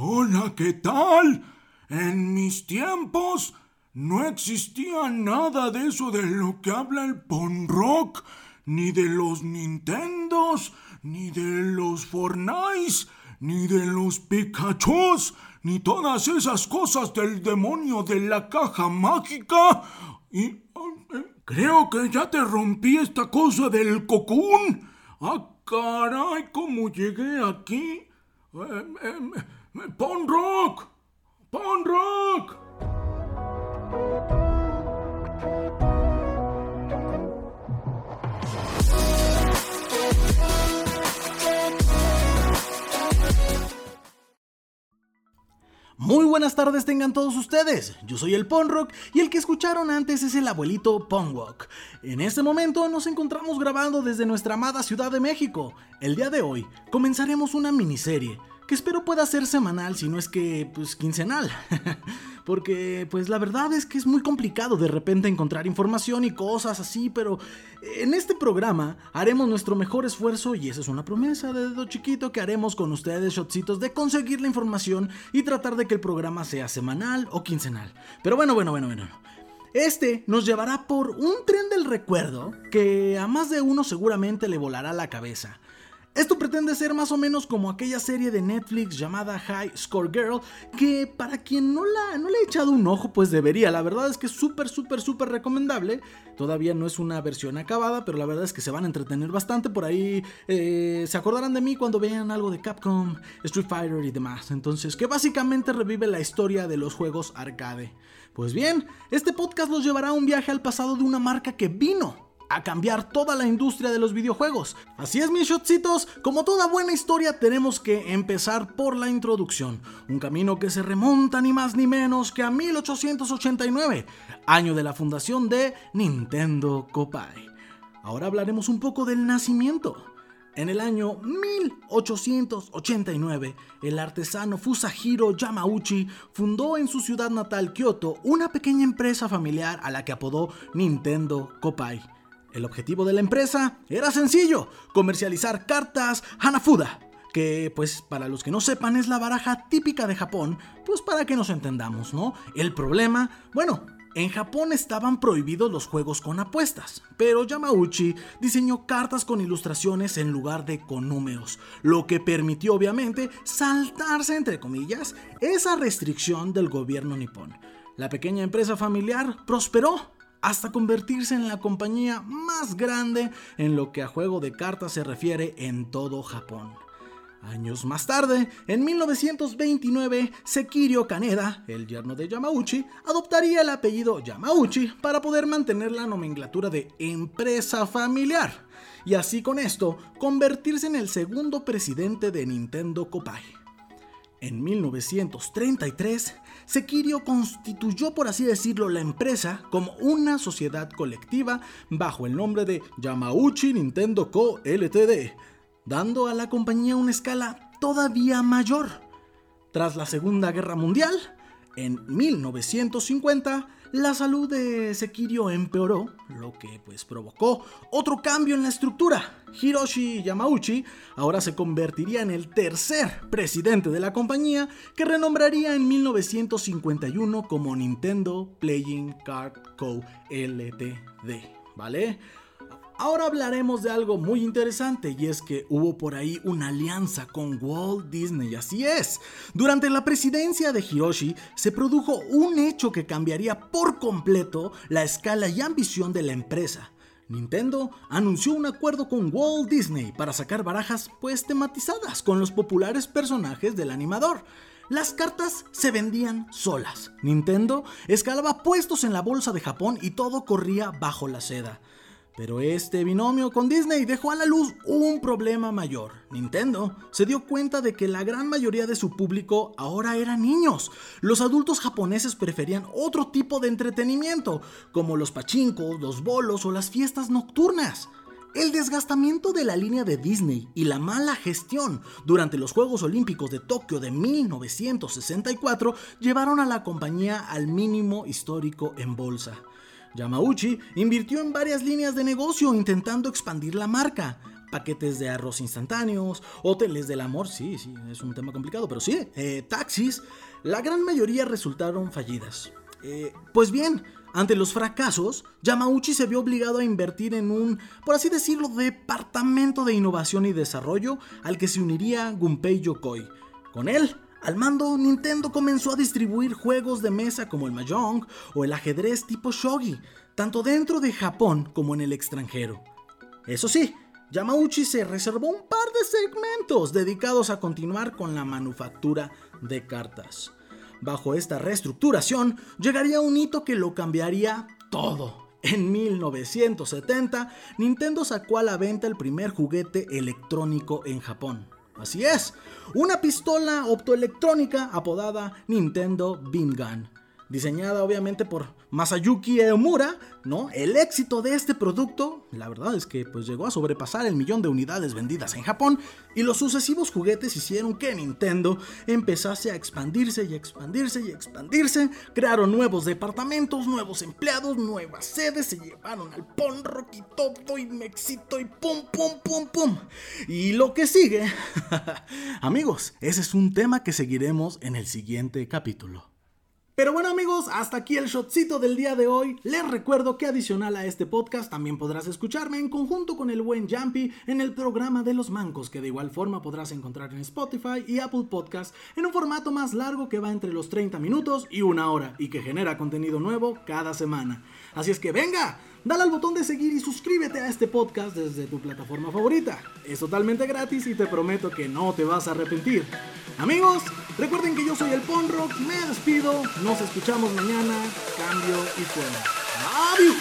Hola, ¿qué tal? En mis tiempos no existía nada de eso de lo que habla el Rock, ni de los Nintendos, ni de los Fortnite, ni de los Pikachus, ni todas esas cosas del demonio de la caja mágica. Y eh, creo que ya te rompí esta cosa del cocún. Ah, caray, ¿cómo llegué aquí? Eh, eh, ¡Pon rock! ¡Pon rock! Muy buenas tardes tengan todos ustedes, yo soy el Ponrock y el que escucharon antes es el abuelito Ponwalk. En este momento nos encontramos grabando desde nuestra amada Ciudad de México. El día de hoy comenzaremos una miniserie que espero pueda ser semanal, si no es que, pues, quincenal. Porque, pues, la verdad es que es muy complicado de repente encontrar información y cosas así, pero en este programa haremos nuestro mejor esfuerzo, y esa es una promesa de dedo chiquito que haremos con ustedes, shotcitos, de conseguir la información y tratar de que el programa sea semanal o quincenal. Pero bueno, bueno, bueno, bueno. Este nos llevará por un tren del recuerdo que a más de uno seguramente le volará la cabeza. Esto pretende ser más o menos como aquella serie de Netflix llamada High Score Girl, que para quien no la no le ha echado un ojo, pues debería. La verdad es que es súper, súper, súper recomendable. Todavía no es una versión acabada, pero la verdad es que se van a entretener bastante. Por ahí eh, se acordarán de mí cuando vean algo de Capcom, Street Fighter y demás. Entonces, que básicamente revive la historia de los juegos arcade. Pues bien, este podcast los llevará a un viaje al pasado de una marca que vino a cambiar toda la industria de los videojuegos. Así es, mis shotcitos, como toda buena historia tenemos que empezar por la introducción, un camino que se remonta ni más ni menos que a 1889, año de la fundación de Nintendo Copai. Ahora hablaremos un poco del nacimiento. En el año 1889, el artesano Fusahiro Yamauchi fundó en su ciudad natal Kyoto una pequeña empresa familiar a la que apodó Nintendo Copai. El objetivo de la empresa era sencillo, comercializar cartas Hanafuda, que pues para los que no sepan es la baraja típica de Japón, pues para que nos entendamos, ¿no? El problema, bueno, en Japón estaban prohibidos los juegos con apuestas, pero Yamauchi diseñó cartas con ilustraciones en lugar de con números, lo que permitió obviamente saltarse, entre comillas, esa restricción del gobierno nipón. La pequeña empresa familiar prosperó hasta convertirse en la compañía más grande en lo que a juego de cartas se refiere en todo Japón. Años más tarde, en 1929, Sekirio Kaneda, el yerno de Yamauchi, adoptaría el apellido Yamauchi para poder mantener la nomenclatura de empresa familiar y así con esto convertirse en el segundo presidente de Nintendo Kopai. En 1933, Sekirio constituyó, por así decirlo, la empresa como una sociedad colectiva bajo el nombre de Yamauchi Nintendo Co. Ltd., dando a la compañía una escala todavía mayor. Tras la Segunda Guerra Mundial, en 1950, la salud de Sekirio empeoró, lo que pues provocó otro cambio en la estructura. Hiroshi Yamauchi ahora se convertiría en el tercer presidente de la compañía que renombraría en 1951 como Nintendo Playing Card Co. Ltd. ¿Vale? Ahora hablaremos de algo muy interesante y es que hubo por ahí una alianza con Walt Disney, así es. Durante la presidencia de Hiroshi se produjo un hecho que cambiaría por completo la escala y ambición de la empresa. Nintendo anunció un acuerdo con Walt Disney para sacar barajas pues tematizadas con los populares personajes del animador. Las cartas se vendían solas. Nintendo escalaba puestos en la bolsa de Japón y todo corría bajo la seda. Pero este binomio con Disney dejó a la luz un problema mayor. Nintendo se dio cuenta de que la gran mayoría de su público ahora eran niños. Los adultos japoneses preferían otro tipo de entretenimiento, como los pachincos, los bolos o las fiestas nocturnas. El desgastamiento de la línea de Disney y la mala gestión durante los Juegos Olímpicos de Tokio de 1964 llevaron a la compañía al mínimo histórico en bolsa. Yamauchi invirtió en varias líneas de negocio intentando expandir la marca, paquetes de arroz instantáneos, hoteles del amor, sí, sí, es un tema complicado, pero sí, eh, taxis, la gran mayoría resultaron fallidas. Eh, pues bien, ante los fracasos, Yamauchi se vio obligado a invertir en un, por así decirlo, departamento de innovación y desarrollo al que se uniría Gunpei Yokoi. Con él, al mando, Nintendo comenzó a distribuir juegos de mesa como el Mahjong o el ajedrez tipo shogi, tanto dentro de Japón como en el extranjero. Eso sí, Yamauchi se reservó un par de segmentos dedicados a continuar con la manufactura de cartas. Bajo esta reestructuración llegaría un hito que lo cambiaría todo. En 1970, Nintendo sacó a la venta el primer juguete electrónico en Japón. Así es, una pistola optoelectrónica apodada Nintendo Beam Gun diseñada obviamente por Masayuki Eomura, ¿no? El éxito de este producto, la verdad es que pues llegó a sobrepasar el millón de unidades vendidas en Japón y los sucesivos juguetes hicieron que Nintendo empezase a expandirse y expandirse y expandirse, crearon nuevos departamentos, nuevos empleados, nuevas sedes, se llevaron al Pon Rock y todo y Mexito y pum pum pum pum. Y lo que sigue, amigos, ese es un tema que seguiremos en el siguiente capítulo. Pero bueno amigos, hasta aquí el shotcito del día de hoy. Les recuerdo que adicional a este podcast también podrás escucharme en conjunto con el buen Jumpy en el programa de los mancos, que de igual forma podrás encontrar en Spotify y Apple Podcast en un formato más largo que va entre los 30 minutos y una hora y que genera contenido nuevo cada semana. Así es que venga, dale al botón de seguir y suscríbete a este podcast desde tu plataforma favorita. Es totalmente gratis y te prometo que no te vas a arrepentir. Amigos, recuerden que yo soy el Ponrock, me despido, nos escuchamos mañana, cambio y fuera. ¡Adiós!